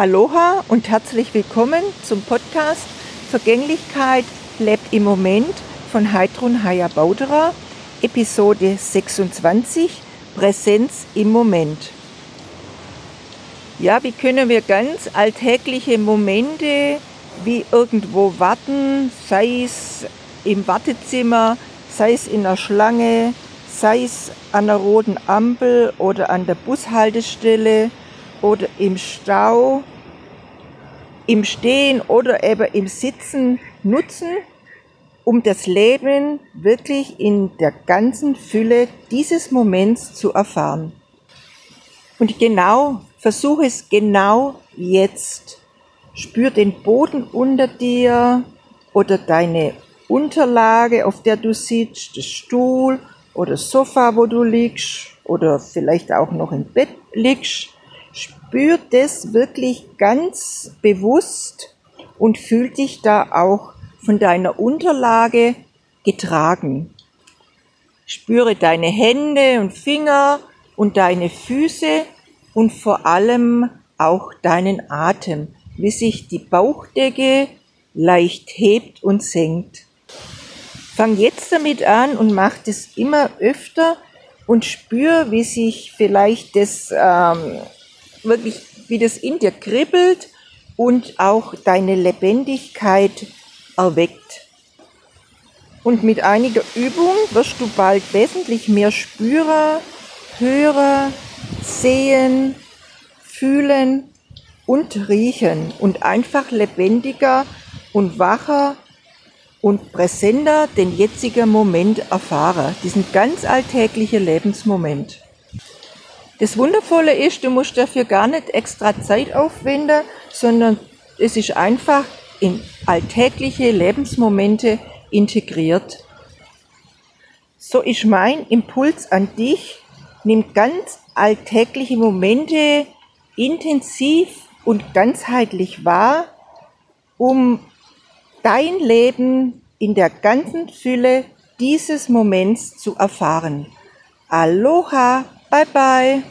Aloha und herzlich willkommen zum Podcast Vergänglichkeit lebt im Moment von Heidrun Haya Bauderer, Episode 26 Präsenz im Moment. Ja, wie können wir ganz alltägliche Momente wie irgendwo warten, sei es im Wartezimmer, sei es in der Schlange, sei es an der roten Ampel oder an der Bushaltestelle oder im Stau, im Stehen oder eben im Sitzen nutzen, um das Leben wirklich in der ganzen Fülle dieses Moments zu erfahren. Und genau, versuche es genau jetzt. Spür den Boden unter dir oder deine Unterlage, auf der du sitzt, das Stuhl oder Sofa, wo du liegst oder vielleicht auch noch im Bett liegst. Spür das wirklich ganz bewusst und fühl dich da auch von deiner Unterlage getragen. Spüre deine Hände und Finger und deine Füße und vor allem auch deinen Atem, wie sich die Bauchdecke leicht hebt und senkt. Fang jetzt damit an und mach das immer öfter und spür, wie sich vielleicht das ähm, wirklich, wie das in dir kribbelt und auch deine Lebendigkeit erweckt. Und mit einiger Übung wirst du bald wesentlich mehr Spürer, Hörer, Sehen, Fühlen und Riechen und einfach lebendiger und wacher und präsenter den jetzigen Moment erfahre, diesen ganz alltäglichen Lebensmoment. Das Wundervolle ist, du musst dafür gar nicht extra Zeit aufwenden, sondern es ist einfach in alltägliche Lebensmomente integriert. So ist mein Impuls an dich, nimm ganz alltägliche Momente intensiv und ganzheitlich wahr, um dein Leben in der ganzen Fülle dieses Moments zu erfahren. Aloha, bye bye.